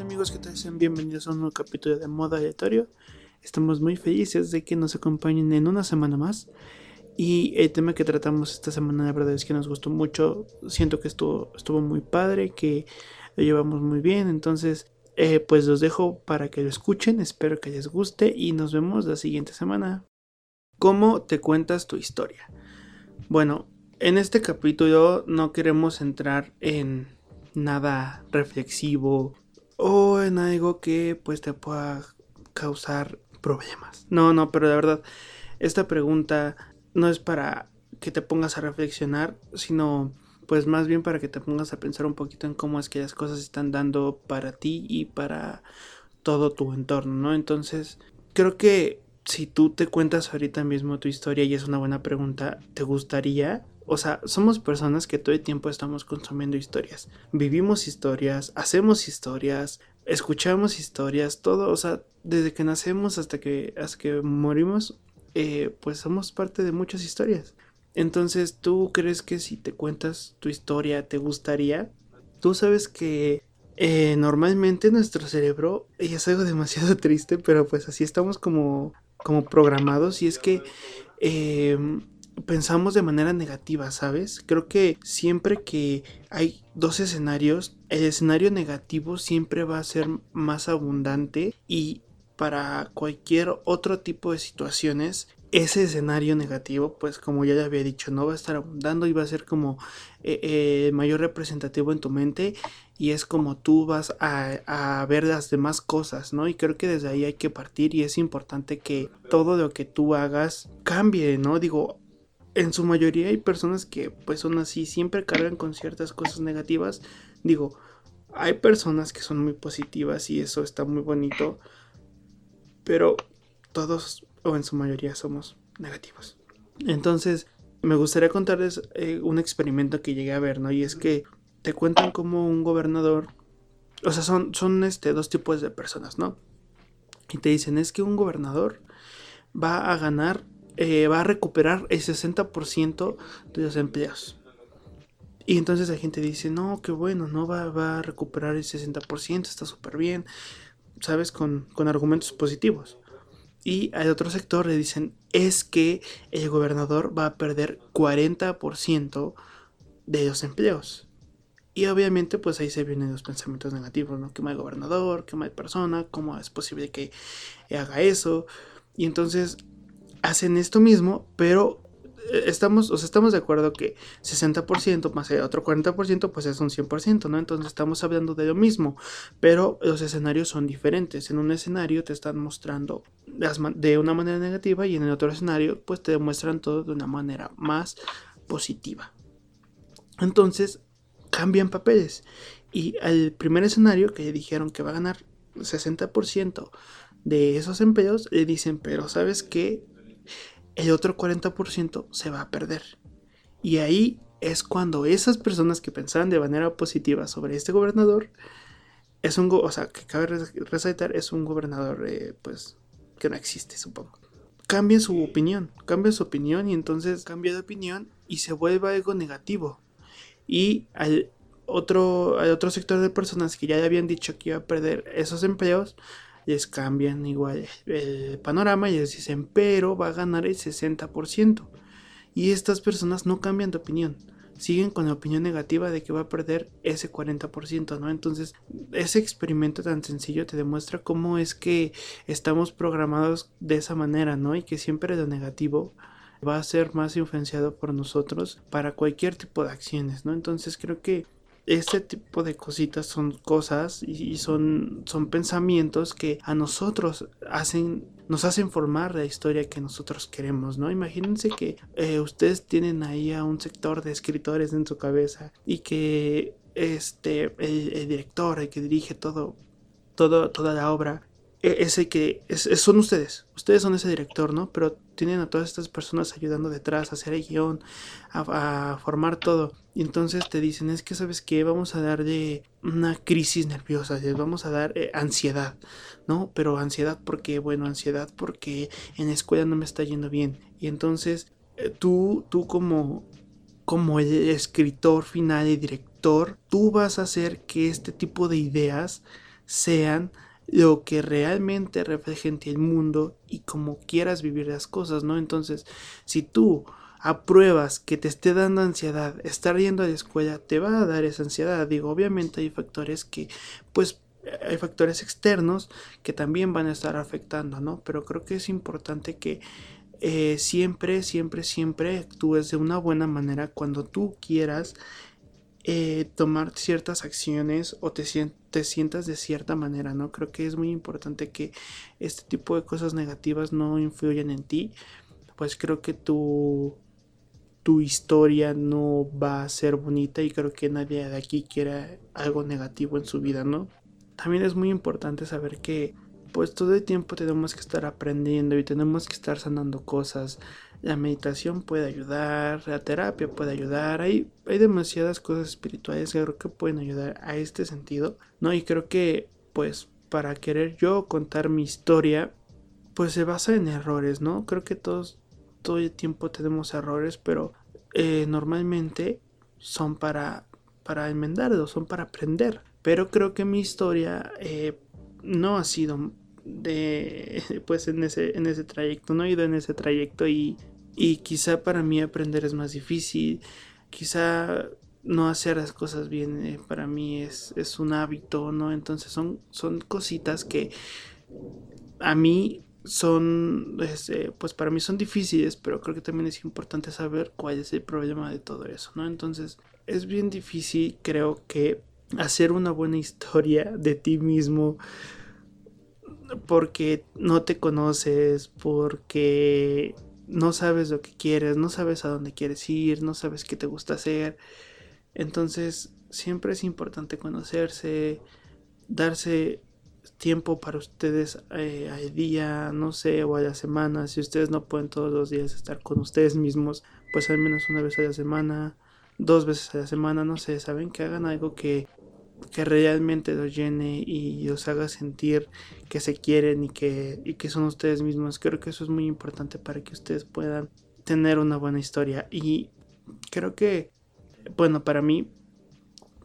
Amigos, ¿qué tal? Sean bienvenidos a un nuevo capítulo de Modo Aleatorio. Estamos muy felices de que nos acompañen en una semana más. Y el tema que tratamos esta semana, la verdad es que nos gustó mucho. Siento que estuvo, estuvo muy padre, que lo llevamos muy bien. Entonces, eh, pues los dejo para que lo escuchen. Espero que les guste y nos vemos la siguiente semana. ¿Cómo te cuentas tu historia? Bueno, en este capítulo no queremos entrar en nada reflexivo o en algo que pues te pueda causar problemas. No, no, pero la verdad, esta pregunta no es para que te pongas a reflexionar, sino pues más bien para que te pongas a pensar un poquito en cómo es que las cosas están dando para ti y para todo tu entorno, ¿no? Entonces, creo que si tú te cuentas ahorita mismo tu historia y es una buena pregunta, ¿te gustaría? O sea, somos personas que todo el tiempo estamos consumiendo historias. Vivimos historias, hacemos historias, escuchamos historias, todo, o sea, desde que nacemos hasta que, hasta que morimos, eh, pues somos parte de muchas historias. Entonces, ¿tú crees que si te cuentas tu historia te gustaría? Tú sabes que eh, normalmente nuestro cerebro, y es algo demasiado triste, pero pues así estamos como, como programados y es que eh, pensamos de manera negativa, ¿sabes? Creo que siempre que hay dos escenarios, el escenario negativo siempre va a ser más abundante y para cualquier otro tipo de situaciones ese escenario negativo, pues como ya le había dicho, no va a estar abundando y va a ser como eh, eh, mayor representativo en tu mente y es como tú vas a, a, ver las demás cosas, ¿no? Y creo que desde ahí hay que partir y es importante que todo lo que tú hagas cambie, ¿no? Digo, en su mayoría hay personas que pues son así, siempre cargan con ciertas cosas negativas. Digo, hay personas que son muy positivas y eso está muy bonito, pero todos o en su mayoría somos negativos. Entonces, me gustaría contarles eh, un experimento que llegué a ver, ¿no? Y es que te cuentan como un gobernador, o sea, son, son este, dos tipos de personas, ¿no? Y te dicen, es que un gobernador va a ganar, eh, va a recuperar el 60% de los empleos. Y entonces la gente dice, no, qué bueno, no va, va a recuperar el 60%, está súper bien, ¿sabes? Con, con argumentos positivos. Y al otro sector le dicen, es que el gobernador va a perder 40% de los empleos. Y obviamente pues ahí se vienen los pensamientos negativos, ¿no? Que mal gobernador, que mal persona, cómo es posible que haga eso. Y entonces hacen esto mismo, pero estamos, o sea, estamos de acuerdo que 60% más el otro 40% pues es un 100%, ¿no? Entonces estamos hablando de lo mismo, pero los escenarios son diferentes. En un escenario te están mostrando de una manera negativa y en el otro escenario pues te demuestran todo de una manera más positiva. Entonces cambian papeles y al primer escenario que dijeron que va a ganar 60% de esos empleos, le dicen, pero sabes que el otro 40% se va a perder. Y ahí es cuando esas personas que pensaban de manera positiva sobre este gobernador, es un, o sea, que cabe resaltar, es un gobernador, eh, pues, que no existe, supongo. Cambia su opinión, cambia su opinión y entonces cambia de opinión y se vuelve algo negativo. Y al otro, al otro sector de personas que ya le habían dicho que iba a perder esos empleos, les cambian igual el panorama y les dicen, pero va a ganar el 60%. Y estas personas no cambian de opinión, siguen con la opinión negativa de que va a perder ese 40%, ¿no? Entonces, ese experimento tan sencillo te demuestra cómo es que estamos programados de esa manera, ¿no? Y que siempre lo negativo va a ser más influenciado por nosotros para cualquier tipo de acciones, ¿no? Entonces creo que este tipo de cositas son cosas y son, son pensamientos que a nosotros hacen nos hacen formar la historia que nosotros queremos, ¿no? Imagínense que eh, ustedes tienen ahí a un sector de escritores en su cabeza y que este el, director, el que dirige todo, todo toda la obra ese que son ustedes, ustedes son ese director, ¿no? Pero tienen a todas estas personas ayudando detrás a hacer el guion, a, formar todo. Y entonces te dicen, es que sabes que vamos a darle una crisis nerviosa, les vamos a dar eh, ansiedad, ¿no? Pero ansiedad porque, bueno, ansiedad porque en la escuela no me está yendo bien. Y entonces eh, tú, tú como como el escritor final y director, tú vas a hacer que este tipo de ideas sean lo que realmente reflejen el mundo y como quieras vivir las cosas, ¿no? Entonces, si tú apruebas que te esté dando ansiedad, estar yendo a la escuela te va a dar esa ansiedad. Digo, obviamente hay factores que, pues, hay factores externos que también van a estar afectando, ¿no? Pero creo que es importante que eh, siempre, siempre, siempre actúes de una buena manera cuando tú quieras eh, tomar ciertas acciones o te, te sientas de cierta manera, ¿no? Creo que es muy importante que este tipo de cosas negativas no influyan en ti, pues creo que tu, tu historia no va a ser bonita y creo que nadie de aquí quiere algo negativo en su vida, ¿no? También es muy importante saber que pues todo el tiempo tenemos que estar aprendiendo y tenemos que estar sanando cosas. La meditación puede ayudar, la terapia puede ayudar, hay, hay demasiadas cosas espirituales que creo que pueden ayudar a este sentido, ¿no? Y creo que, pues, para querer yo contar mi historia, pues se basa en errores, ¿no? Creo que todos, todo el tiempo tenemos errores, pero eh, normalmente son para, para enmendarlos, son para aprender. Pero creo que mi historia eh, no ha sido de pues en ese en ese trayecto no he ido en ese trayecto y y quizá para mí aprender es más difícil. Quizá no hacer las cosas bien eh, para mí es, es un hábito no entonces son son cositas que a mí son este, pues para mí son difíciles pero creo que también es importante saber cuál es el problema de todo eso no entonces es bien difícil creo que hacer una buena historia de ti mismo porque no te conoces, porque no sabes lo que quieres, no sabes a dónde quieres ir, no sabes qué te gusta hacer. Entonces, siempre es importante conocerse, darse tiempo para ustedes eh, al día, no sé, o a la semana. Si ustedes no pueden todos los días estar con ustedes mismos, pues al menos una vez a la semana, dos veces a la semana, no sé, saben que hagan algo que que realmente los llene y os haga sentir que se quieren y que, y que son ustedes mismos. Creo que eso es muy importante para que ustedes puedan tener una buena historia. Y creo que, bueno, para mí,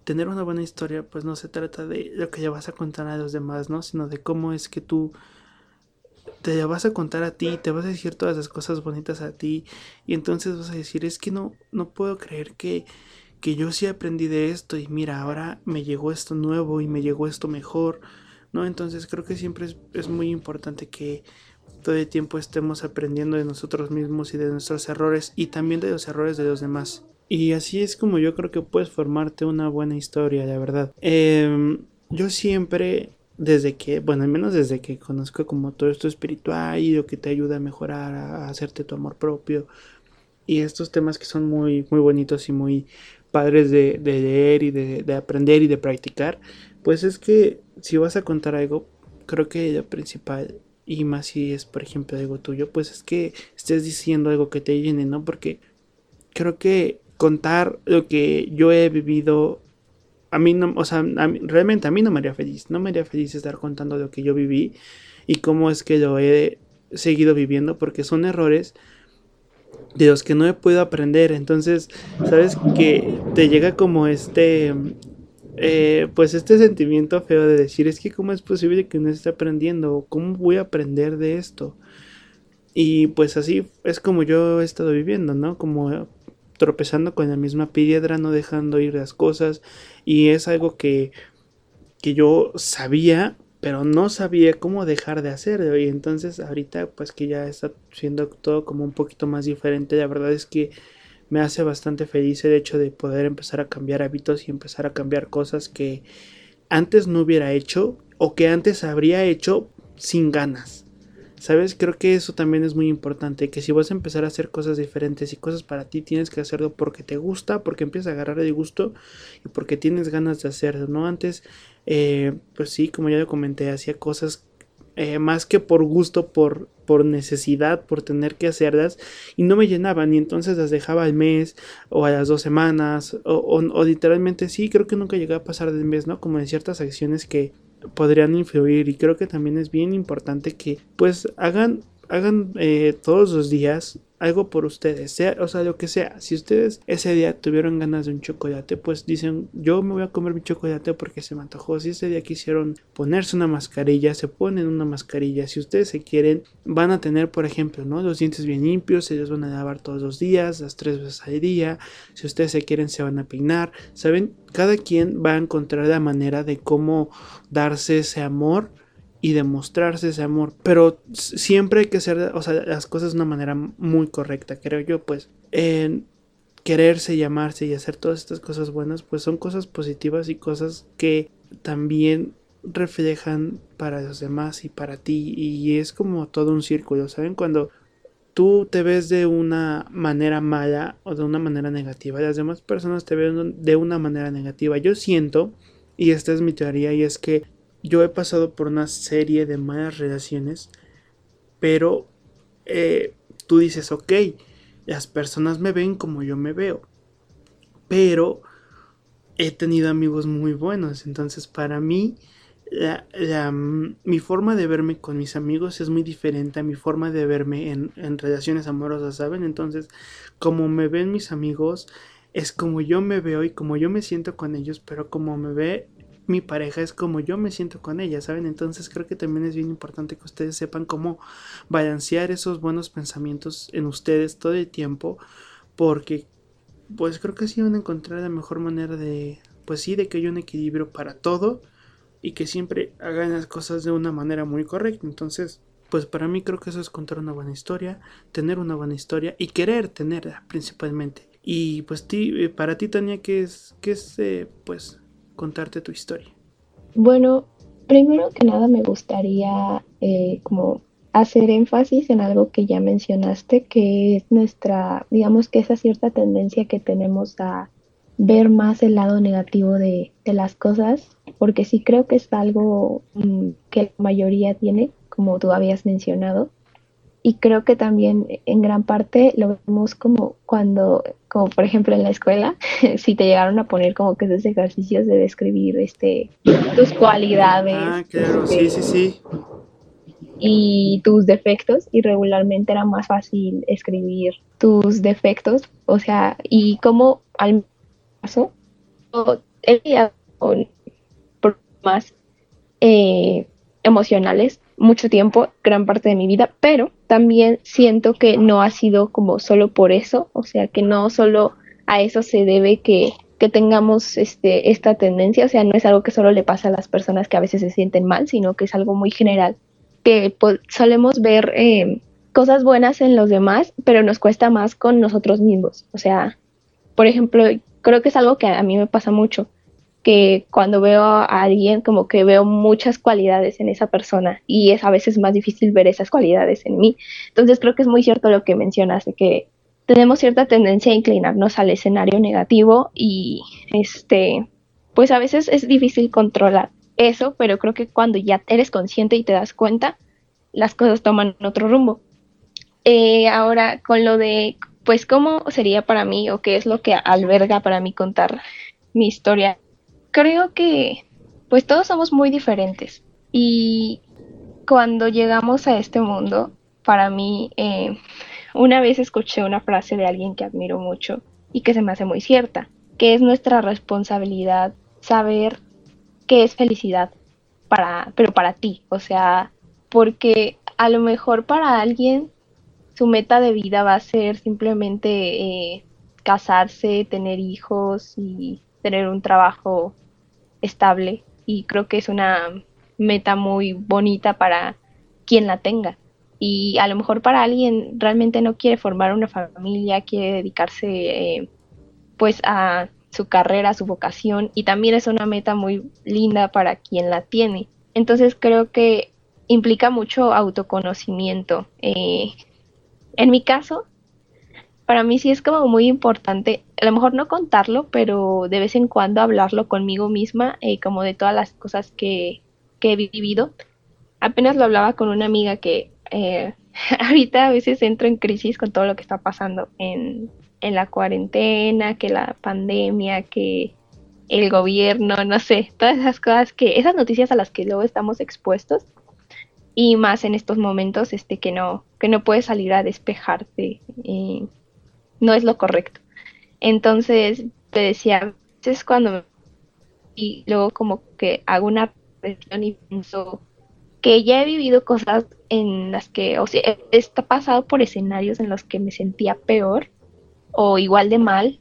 tener una buena historia, pues no se trata de lo que ya vas a contar a los demás, ¿no? Sino de cómo es que tú te vas a contar a ti, te vas a decir todas las cosas bonitas a ti. Y entonces vas a decir, es que no, no puedo creer que que yo sí aprendí de esto y mira, ahora me llegó esto nuevo y me llegó esto mejor, ¿no? Entonces creo que siempre es, muy importante que todo el tiempo estemos aprendiendo de nosotros mismos y de nuestros errores y también de los errores de los demás. Y así es como yo creo que puedes formarte una buena historia, la verdad. Em, yo siempre, desde que, bueno, al menos desde que conozco como todo esto espiritual y lo que te ayuda a mejorar, a hacerte tu amor propio y estos temas que son muy, muy bonitos y muy padres de, leer y de, aprender y de practicar, pues es que si vas a contar algo, creo que lo principal, y más si es por ejemplo algo tuyo, pues es que estés diciendo algo que te llene, ¿no? Porque creo que contar lo que yo he vivido, a mí no, o sea, realmente a mí no me haría feliz, no me haría feliz estar contando lo que yo viví y cómo es que lo he seguido viviendo, porque son errores de los que no he podido aprender. Entonces, sabes que te llega como este, eh, pues este sentimiento feo de decir, es que cómo es posible que no esté aprendiendo, cómo voy a aprender de esto. Y pues así es como yo he estado viviendo, ¿no? Como tropezando con la misma piedra, no dejando ir las cosas. Y es algo que, que yo sabía, pero no sabía cómo dejar de hacerlo y entonces ahorita pues que ya está siendo todo como un poquito más diferente la verdad es que me hace bastante feliz el hecho de poder empezar a cambiar hábitos y empezar a cambiar cosas que antes no hubiera hecho o que antes habría hecho sin ganas ¿Sabes? Creo que eso también es muy importante, que si vas a empezar a hacer cosas diferentes y cosas para ti, tienes que hacerlo porque te gusta, porque empiezas a agarrar el gusto y porque tienes ganas de hacerlo, ¿no? Antes, eh, pues sí, como ya lo comenté, hacía cosas eh, más que por gusto, por, por necesidad, por tener que hacerlas, y no me llenaban, y entonces las dejaba al mes, o a las dos semanas, o, o literalmente sí, creo que nunca llegué a pasar del mes, ¿no? Como en ciertas acciones que podrían influir y creo que también es bien importante que pues hagan hagan eh, todos los días algo por ustedes, sea, o sea, lo que sea. Si ustedes ese día tuvieron ganas de un chocolate, pues dicen, yo me voy a comer mi chocolate porque se me antojó. Si ese día quisieron ponerse una mascarilla, se ponen una mascarilla. Si ustedes se quieren, van a tener, por ejemplo, ¿no? Los dientes bien limpios, se los van a lavar todos los días, las tres veces al día. Si ustedes se quieren, se van a peinar. ¿Saben? Cada quien va a encontrar la manera de cómo darse ese amor y demostrarse ese amor. Pero siempre hay que hacer o sea, las cosas de una manera muy correcta, creo yo, pues. En quererse, llamarse y hacer todas estas cosas buenas, pues son cosas positivas y cosas que también reflejan para los demás y para ti. Y es como todo un círculo, ¿saben? Cuando tú te ves de una manera mala o de una manera negativa, las demás personas te ven de una manera negativa. Yo siento, y esta es mi teoría, y es que yo he pasado por una serie de malas relaciones, pero eh, tú dices, ok, las personas me ven como yo me veo, pero he tenido amigos muy buenos, entonces para mí la, mi forma de verme con mis amigos es muy diferente a mi forma de verme en, en relaciones amorosas, ¿saben? Entonces, como me ven mis amigos, es como yo me veo y como yo me siento con ellos, pero como me ve mi pareja es como yo me siento con ella, ¿saben? Entonces creo que también es bien importante que ustedes sepan cómo balancear esos buenos pensamientos en ustedes todo el tiempo, porque pues creo que así van a encontrar la mejor manera de, pues sí, de que haya un equilibrio para todo y que siempre hagan las cosas de una manera muy correcta. Entonces, pues para mí creo que eso es contar una buena historia, tener una buena historia y querer tenerla principalmente. Y pues ti, eh, para ti, Tania, ¿qué es, qué es eh, pues contarte tu historia? Bueno, primero que nada me gustaría eh, como hacer énfasis en algo que ya mencionaste, que es nuestra, digamos que esa cierta tendencia que tenemos a ver más el lado negativo de, las cosas, porque sí creo que es algo mm, que la mayoría tiene, como tú habías mencionado, y creo que también en gran parte lo vemos como cuando, como por ejemplo en la escuela, si te llegaron a poner como que esos ejercicios de describir este tus cualidades. Ah, claro, sí, sí, sí. Y tus defectos, y regularmente era más fácil escribir tus defectos, o sea, y como al caso, con problemas eh, emocionales mucho tiempo, gran parte de mi vida, pero también siento que no ha sido como solo por eso, o sea, que no solo a eso se debe que, que tengamos este, esta tendencia, o sea, no es algo que solo le pasa a las personas que a veces se sienten mal, sino que es algo muy general, que solemos ver eh, cosas buenas en los demás, pero nos cuesta más con nosotros mismos, o sea, por ejemplo, creo que es algo que a mí me pasa mucho que cuando veo a alguien como que veo muchas cualidades en esa persona y es a veces más difícil ver esas cualidades en mí. Entonces creo que es muy cierto lo que mencionas de que tenemos cierta tendencia a inclinarnos al escenario negativo y este pues a veces es difícil controlar eso, pero creo que cuando ya eres consciente y te das cuenta, las cosas toman otro rumbo. Eh, ahora, con lo de, pues, ¿cómo sería para mí o qué es lo que alberga para mí contar mi historia? Creo que pues todos somos muy diferentes. Y cuando llegamos a este mundo, para mí, eh, una vez escuché una frase de alguien que admiro mucho y que se me hace muy cierta, que es nuestra responsabilidad saber qué es felicidad para, pero para ti, o sea, porque a lo mejor para alguien su meta de vida va a ser simplemente eh, casarse, tener hijos y tener un trabajo estable y creo que es una meta muy bonita para quien la tenga. Y a lo mejor para alguien realmente no quiere formar una familia, quiere dedicarse eh, pues a su carrera, a su vocación y también es una meta muy linda para quien la tiene. Entonces creo que implica mucho autoconocimiento. Eh, en mi caso, para mí sí es como muy importante, a lo mejor no contarlo, pero de vez en cuando hablarlo conmigo misma, eh, como de todas las cosas que, he vivido. Apenas lo hablaba con una amiga que eh, ahorita a veces entro en crisis con todo lo que está pasando en, en la cuarentena, que la pandemia, que el gobierno, no sé, todas esas cosas que, esas noticias a las que luego estamos expuestos. y más en estos momentos este que no que no puedes salir a despejarte no es lo correcto entonces te decía es cuando y luego como que hago una reflexión y pienso que ya he vivido cosas en las que, o sea, he pasado por escenarios en los que me sentía peor o igual de mal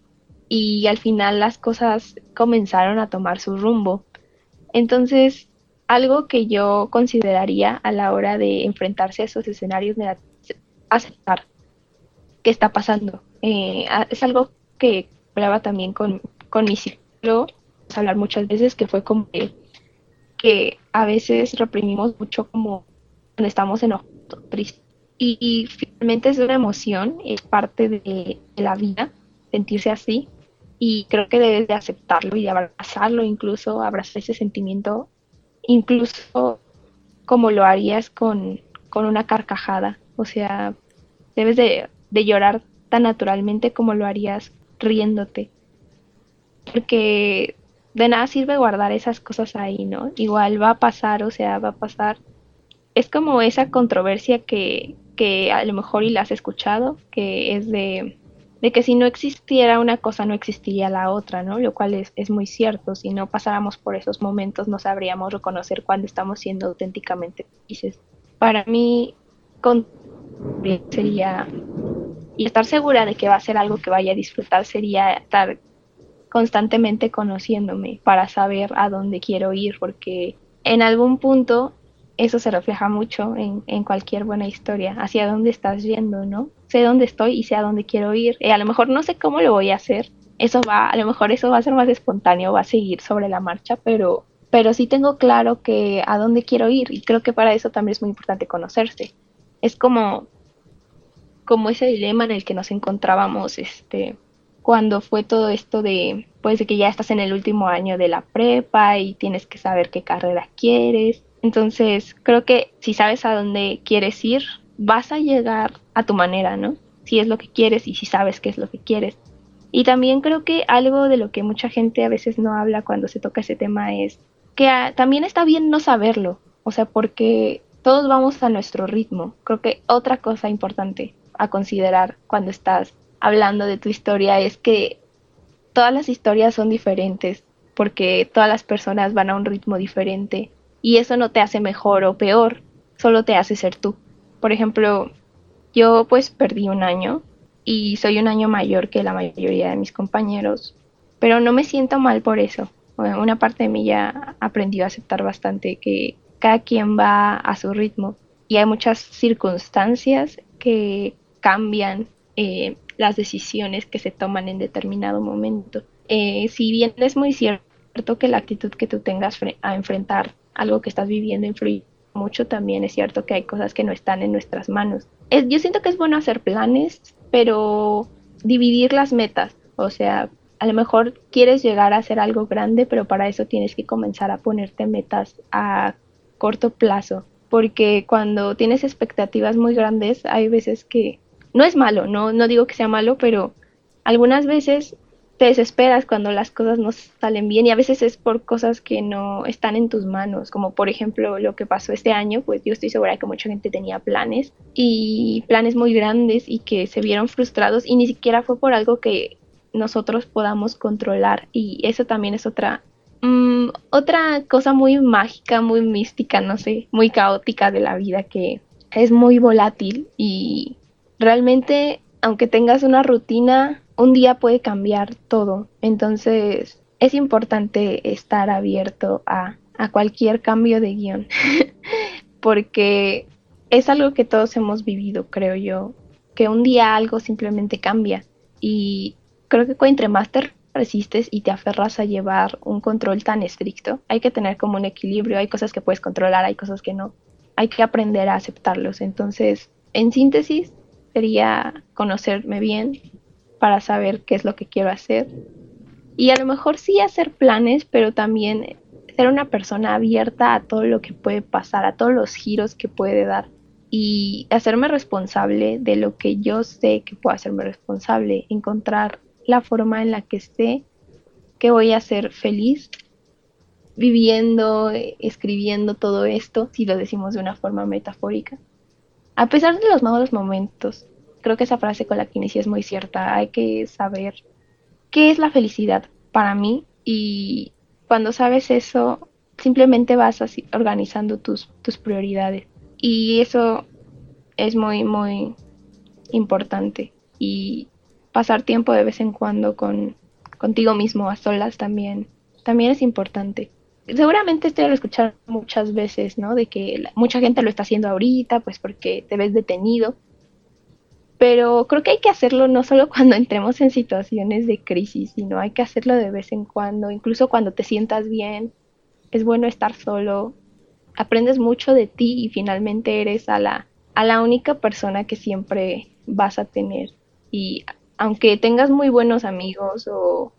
y al final las cosas comenzaron a tomar su rumbo. Entonces, algo que yo consideraría a la hora de enfrentarse a esos escenarios negativos, aceptar qué está pasando. Eh, es algo que hablaba también con, con mi psicólogo, hablar muchas veces, que fue como que, a veces reprimimos mucho como cuando estamos enojados, tristes. Y, finalmente es una emoción, es parte de, la vida, sentirse así. Y creo que debes de aceptarlo y abrazarlo, incluso abrazar ese sentimiento, incluso como lo harías con, con una carcajada. O sea, debes de, de llorar naturalmente como lo harías riéndote. Porque de nada sirve guardar esas cosas ahí, ¿no? Igual va a pasar, o sea, va a pasar. Es como esa controversia que, que a lo mejor y la has escuchado, que es de, de, que si no existiera una cosa no existiría la otra, ¿no? Lo cual es, es muy cierto. Si no pasáramos por esos momentos no sabríamos reconocer cuando estamos siendo auténticamente felices. Para mí, con sería y estar segura de que va a ser algo que vaya a disfrutar sería estar constantemente conociéndome para saber a dónde quiero ir, porque en algún punto eso se refleja mucho en, en, cualquier buena historia, hacia dónde estás yendo, ¿no? Sé dónde estoy y sé a dónde quiero ir. Y a lo mejor no sé cómo lo voy a hacer. Eso va, a lo mejor eso va a ser más espontáneo, va a seguir sobre la marcha, pero, pero sí tengo claro que a dónde quiero ir y creo que para eso también es muy importante conocerse. Es como, como ese dilema en el que nos encontrábamos, este, cuando fue todo esto de, pues de que ya estás en el último año de la prepa y tienes que saber qué carrera quieres. Entonces, creo que si sabes a dónde quieres ir, vas a llegar a tu manera, ¿no? Si es lo que quieres y si sabes qué es lo que quieres. Y también creo que algo de lo que mucha gente a veces no habla cuando se toca ese tema es que ah, también está bien no saberlo, o sea, porque todos vamos a nuestro ritmo. Creo que otra cosa importante a considerar cuando estás hablando de tu historia es que todas las historias son diferentes porque todas las personas van a un ritmo diferente y eso no te hace mejor o peor, solo te hace ser tú. Por ejemplo, yo pues perdí un año y soy un año mayor que la mayoría de mis compañeros, pero no me siento mal por eso. Una parte de mí ya aprendió a aceptar bastante que cada quien va a su ritmo y hay muchas circunstancias que cambian eh, las decisiones que se toman en determinado momento. Eh, si bien es muy cierto que la actitud que tú tengas a enfrentar algo que estás viviendo influye mucho, también es cierto que hay cosas que no están en nuestras manos. yo siento que es bueno hacer planes, pero dividir las metas, o sea, a lo mejor quieres llegar a hacer algo grande, pero para eso tienes que comenzar a ponerte metas a corto plazo, porque cuando tienes expectativas muy grandes, hay veces que no es malo, no, no digo que sea malo, pero algunas veces te desesperas cuando las cosas no salen bien y a veces es por cosas que no están en tus manos, como por ejemplo lo que pasó este año, pues yo estoy segura que mucha gente tenía planes y planes muy grandes y que se vieron frustrados y ni siquiera fue por algo que nosotros podamos controlar y eso también es otra mm, otra cosa muy mágica, muy mística, no sé, muy caótica de la vida que es muy volátil y realmente, aunque tengas una rutina, un día puede cambiar todo. Entonces, es importante estar abierto a, cualquier cambio de guion, porque es algo que todos hemos vivido, creo yo, que un día algo simplemente cambia y creo que entre más te resistes y te aferras a llevar un control tan estricto, hay que tener como un equilibrio, hay cosas que puedes controlar, hay cosas que no, hay que aprender a aceptarlos. Entonces, en síntesis, sería conocerme bien para saber qué es lo que quiero hacer. Y a lo mejor sí hacer planes, pero también ser una persona abierta a todo lo que puede pasar, a todos los giros que puede dar. Y hacerme responsable de lo que yo sé que puedo hacerme responsable. Encontrar la forma en la que sé que voy a ser feliz viviendo, escribiendo todo esto, si lo decimos de una forma metafórica. A pesar de los malos momentos, creo que esa frase con la que es muy cierta. Hay que saber qué es la felicidad para mí y cuando sabes eso, simplemente vas así organizando tus, tus prioridades. Y eso es muy, muy importante. Y pasar tiempo de vez en cuando con, contigo mismo a solas también, también es importante. Seguramente esto lo escuchar muchas veces, ¿no? De que mucha gente lo está haciendo ahorita, pues porque te ves detenido. Pero creo que hay que hacerlo no solo cuando entremos en situaciones de crisis, sino hay que hacerlo de vez en cuando, incluso cuando te sientas bien. Es bueno estar solo. Aprendes mucho de ti y finalmente eres a la, a la única persona que siempre vas a tener. Y aunque tengas muy buenos amigos o,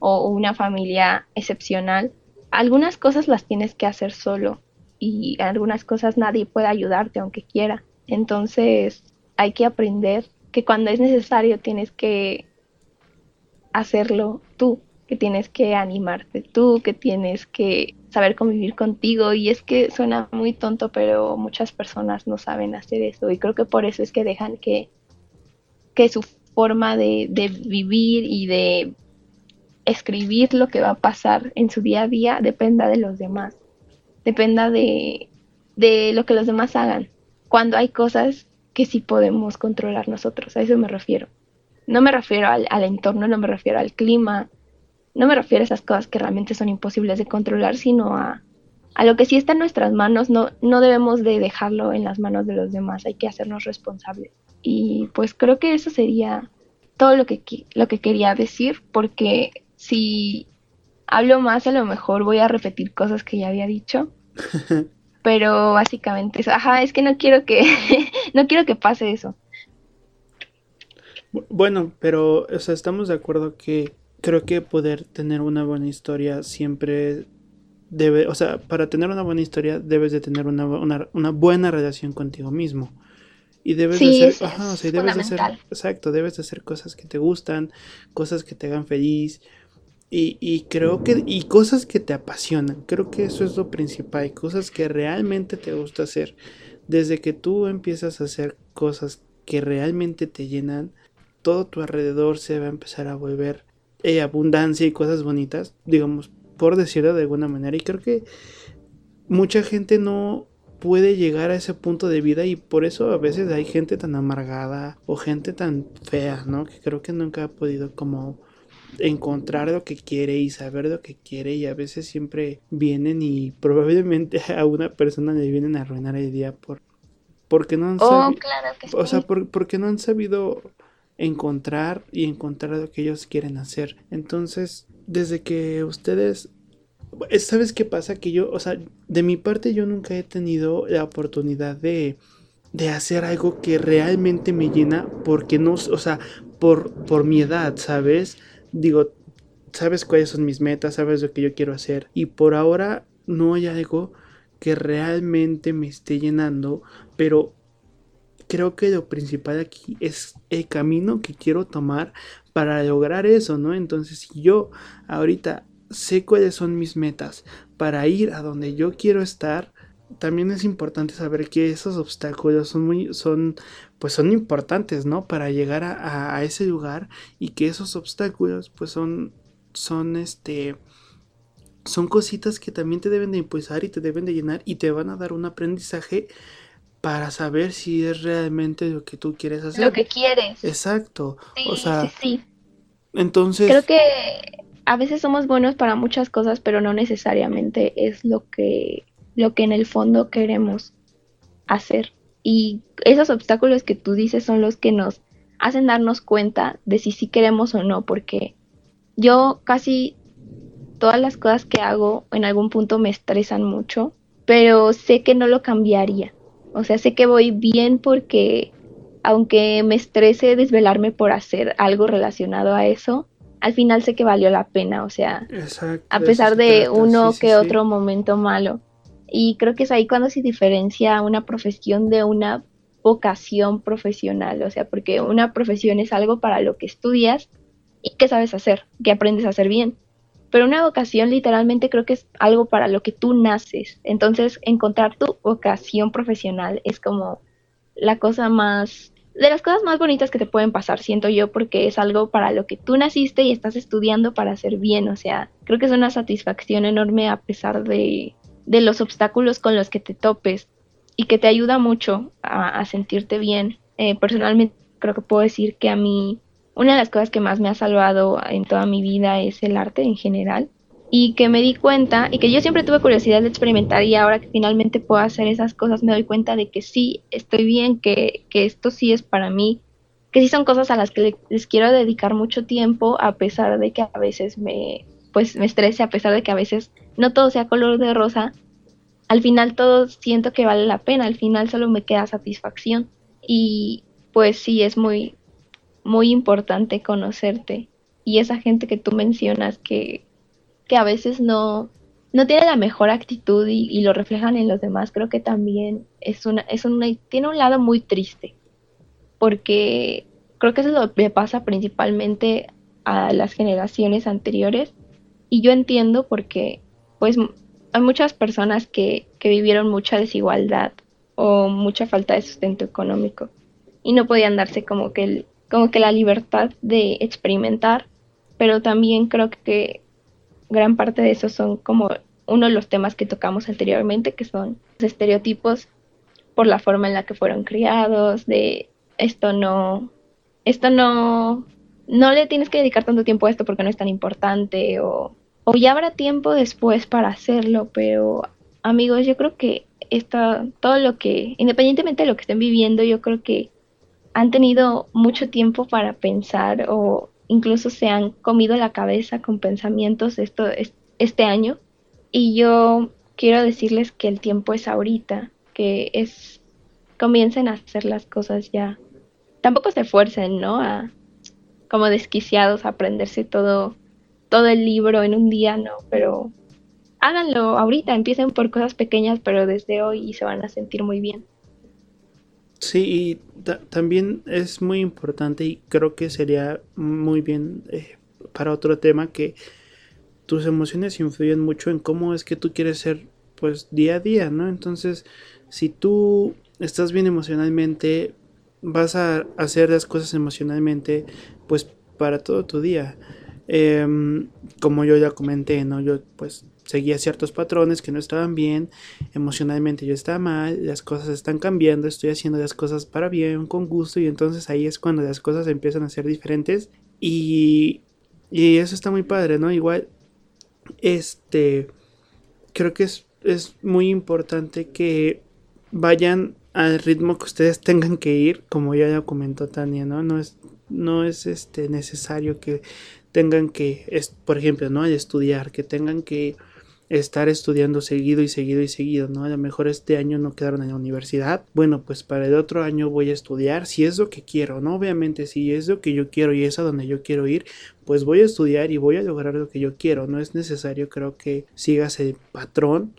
una familia excepcional, algunas cosas las tienes que hacer solo y algunas cosas nadie puede ayudarte aunque quiera. Entonces hay que aprender que cuando es necesario tienes que hacerlo tú, que tienes que animarte tú, que tienes que saber convivir contigo. Y es que suena muy tonto, pero muchas personas no saben hacer eso. Y creo que por eso es que dejan que, que su forma de, vivir y de escribir lo que va a pasar en su día a día dependa de los demás, dependa de, lo que los demás hagan, cuando hay cosas que sí podemos controlar nosotros, a eso me refiero. No me refiero al, entorno, no me refiero al clima, no me refiero a esas cosas que realmente son imposibles de controlar, sino a, a lo que sí está en nuestras manos, no, no debemos de dejarlo en las manos de los demás, hay que hacernos responsables. Y pues creo que eso sería todo lo que, lo que quería decir, porque si hablo más, a lo mejor voy a repetir cosas que ya había dicho. Pero básicamente eso. Ajá, es que no quiero que no quiero que pase eso. Bueno, pero o sea, estamos de acuerdo que creo que poder tener una buena historia siempre debe, o sea, para tener una buena historia debes de tener una, una, una buena relación contigo mismo. Y debes de hacer, ajá, o sea, debes de hacer, exacto, debes de hacer cosas que te gustan, cosas que te hagan feliz. Y, y creo que, y cosas que te apasionan. Creo que eso es lo principal. Cosas que realmente te gusta hacer. Desde que tú empiezas a hacer cosas que realmente te llenan, todo tu alrededor se va a empezar a volver eh, abundancia y cosas bonitas, digamos, por decirlo de alguna manera. Y creo que mucha gente no, puede llegar a ese punto de vida y por eso a veces hay gente tan amargada o gente tan fea, ¿no? Que creo que nunca ha podido como encontrar lo que quiere y saber lo que quiere y a veces siempre vienen y probablemente a una persona le vienen a arruinar el día por porque no han oh, sabido o sea por, porque no han sabido encontrar y encontrar lo que ellos quieren hacer entonces desde que ustedes ¿Sabes qué pasa? Que yo, o sea, de mi parte yo nunca he tenido la oportunidad de, de hacer algo que realmente me llena porque no, o sea, por, por mi edad, ¿sabes? Digo, sabes cuáles son mis metas, sabes lo que yo quiero hacer y por ahora no hay algo que realmente me esté llenando, pero creo que lo principal aquí es el camino que quiero tomar para lograr eso, ¿no? Entonces, si yo ahorita sé cuáles son mis metas para ir a donde yo quiero estar, también es importante saber que esos obstáculos son muy, son, pues son importantes, ¿no? Para llegar a, ese lugar y que esos obstáculos, pues son, son este, son cositas que también te deben de impulsar y te deben de llenar y te van a dar un aprendizaje para saber si es realmente lo que tú quieres hacer. Lo que quieres. Exacto. o sea, sí, sí. entonces. Creo que a veces somos buenos para muchas cosas, pero no necesariamente es lo que, lo que en el fondo queremos hacer. Y esos obstáculos que tú dices son los que nos hacen darnos cuenta de si sí queremos o no, porque yo casi todas las cosas que hago en algún punto me estresan mucho, pero sé que no lo cambiaría. O sea, sé que voy bien porque aunque me estrese desvelarme por hacer algo relacionado a eso, al final sé que valió la pena, o sea, a pesar de uno que otro momento malo. Y creo que es ahí cuando se diferencia una profesión de una vocación profesional, o sea, porque una profesión es algo para lo que estudias y que sabes hacer, que aprendes a hacer bien. pero una vocación literalmente creo que es algo para lo que tú naces. Entonces, encontrar tu vocación profesional es como la cosa más, de las cosas más bonitas que te pueden pasar, siento yo, porque es algo para lo que tú naciste y estás estudiando para hacer bien. O sea, creo que es una satisfacción enorme a pesar de, de los obstáculos con los que te topes y que te ayuda mucho a, sentirte bien. Eh, personalmente creo que puedo decir que a mí una de las cosas que más me ha salvado en toda mi vida es el arte en general y que me di cuenta y que yo siempre tuve curiosidad de experimentar y ahora que finalmente puedo hacer esas cosas me doy cuenta de que sí, estoy bien, que, que esto sí es para mí, que sí son cosas a las que les quiero dedicar mucho tiempo a pesar de que a veces me pues me estrese, a pesar de que a veces no todo sea color de rosa, al final todo siento que vale la pena, al final solo me queda satisfacción. Y pues sí es muy muy importante conocerte y esa gente que tú mencionas que, que a veces no, no tiene la mejor actitud y, lo reflejan en los demás, creo que también es una, es una, tiene un lado muy triste, porque creo que eso es lo que pasa principalmente a las generaciones anteriores, y yo entiendo porque pues hay muchas personas que, que vivieron mucha desigualdad o mucha falta de sustento económico y no podían darse como que el, como que la libertad de experimentar, pero también creo que gran parte de eso son como uno de los temas que tocamos anteriormente, que son los estereotipos por la forma en la que fueron criados, de esto no, esto no, no le tienes que dedicar tanto tiempo a esto porque no es tan importante, o, o ya habrá tiempo después para hacerlo, pero amigos, yo creo que esto, todo lo que, independientemente de lo que estén viviendo, yo creo que han tenido mucho tiempo para pensar o incluso se han comido la cabeza con pensamientos esto, este año. Y yo quiero decirles que el tiempo es ahorita, que es comiencen a hacer las cosas ya. Tampoco se esfuercen, ¿no? A, como desquiciados a aprenderse todo, todo el libro en un día, no, pero háganlo ahorita, empiecen por cosas pequeñas, pero desde hoy se van a sentir muy bien. Sí, y también es muy importante y creo que sería muy bien eh, para otro tema que tus emociones influyen mucho en cómo es que tú quieres ser pues día a día, ¿no? Entonces, si tú estás bien emocionalmente, vas a hacer las cosas emocionalmente pues para todo tu día. Em, como yo ya comenté, ¿no? Yo pues seguía ciertos patrones que no estaban bien, emocionalmente yo estaba mal, las cosas están cambiando, estoy haciendo las cosas para bien, con gusto, y entonces ahí es cuando las cosas empiezan a ser diferentes y, y eso está muy padre, ¿no? Igual, este, creo que es, es muy importante que vayan al ritmo que ustedes tengan que ir, como ya comentó Tania, ¿no? No es, no es este, necesario que tengan que, por ejemplo, ¿no? Estudiar, que tengan que estar estudiando seguido y seguido y seguido, ¿no? A lo mejor este año no quedaron en la universidad. Bueno, pues para el otro año voy a estudiar si es lo que quiero, ¿no? Obviamente si es lo que yo quiero y es a donde yo quiero ir, pues voy a estudiar y voy a lograr lo que yo quiero. No es necesario, creo que sigas el patrón.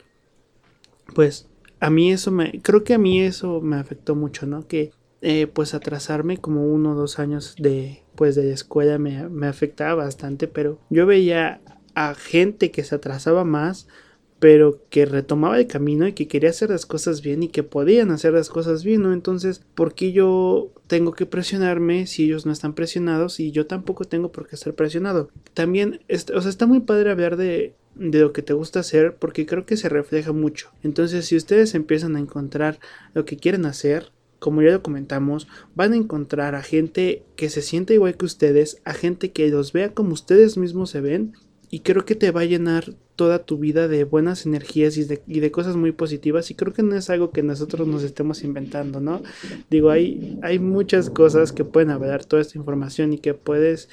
Pues a mí eso me, creo que a mí eso me afectó mucho, ¿no? Que eh, pues atrasarme como uno o dos años de pues de la escuela me, me afectaba bastante, pero yo veía a gente que se atrasaba más, pero que retomaba el camino y que quería hacer las cosas bien y que podían hacer las cosas bien, ¿no? Entonces, ¿por qué yo tengo que presionarme si ellos no están presionados y yo tampoco tengo por qué estar presionado? También, o sea, está muy padre hablar de, de lo que te gusta hacer porque creo que se refleja mucho. Entonces, si ustedes empiezan a encontrar lo que quieren hacer, como ya lo comentamos, van a encontrar a gente que se siente igual que ustedes, a gente que los vea como ustedes mismos se ven y creo que te va a llenar toda tu vida de buenas energías y de, cosas muy positivas y creo que no es algo que nosotros nos estemos inventando, ¿no? Digo, hay, hay muchas cosas que pueden hablar toda esta información y que puedes,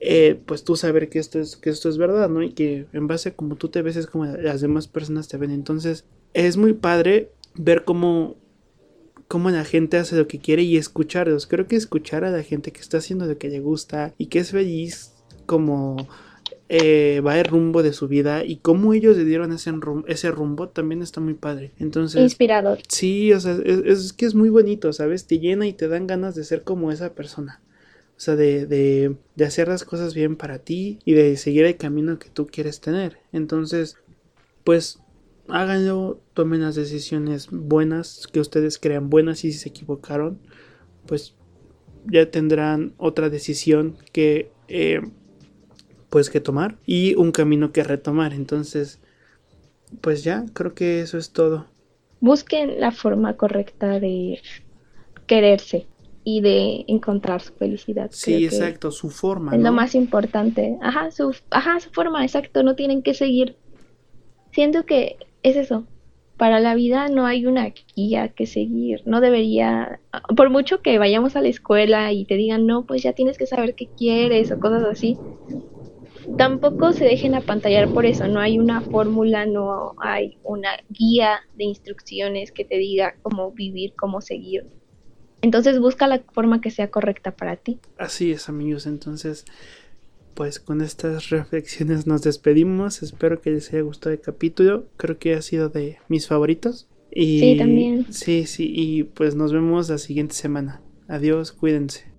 eh, pues tú saber que esto, es, que esto es verdad, ¿no? Y que en base a como tú te ves es como las demás personas te ven. Entonces, es muy padre ver cómo cómo la gente hace lo que quiere y escucharlos. Creo que escuchar a la gente que está haciendo lo que le gusta y que es feliz como eh, va el rumbo de su vida y cómo ellos le dieron ese, rumbo, ese rumbo también está muy padre. Entonces, inspirador. Sí, o sea, es, que es muy bonito, ¿sabes? Te llena y te dan ganas de ser como esa persona. O O sea, de, de, de hacer las cosas bien para ti y de seguir el camino que tú quieres tener. Entonces, pues háganlo, tomen las decisiones buenas que ustedes crean buenas y si se equivocaron, pues ya tendrán otra decisión que eh, pues que tomar y un camino que retomar. Entonces, pues ya, creo que eso es todo. Busquen la forma correcta de quererse y de encontrar su felicidad. Sí, exacto, su forma. Es lo más importante. Ajá su, ajá, su forma, exacto. No tienen que seguir. Siento que es eso. Para la vida no hay una guía que seguir. No debería, por mucho que vayamos a la escuela y te digan, no, pues ya tienes que saber qué quieres o cosas así tampoco se dejen apantallar por eso, no hay una fórmula, no hay una guía de instrucciones que te diga cómo vivir, cómo seguir. Entonces busca la forma que sea correcta para ti. Así es, amigos. Entonces, pues con estas reflexiones nos despedimos. Espero que les haya gustado el capítulo. Creo que ha sido de mis favoritos. Y, sí, también. Sí, sí. Y pues nos vemos la siguiente semana. Adiós, cuídense.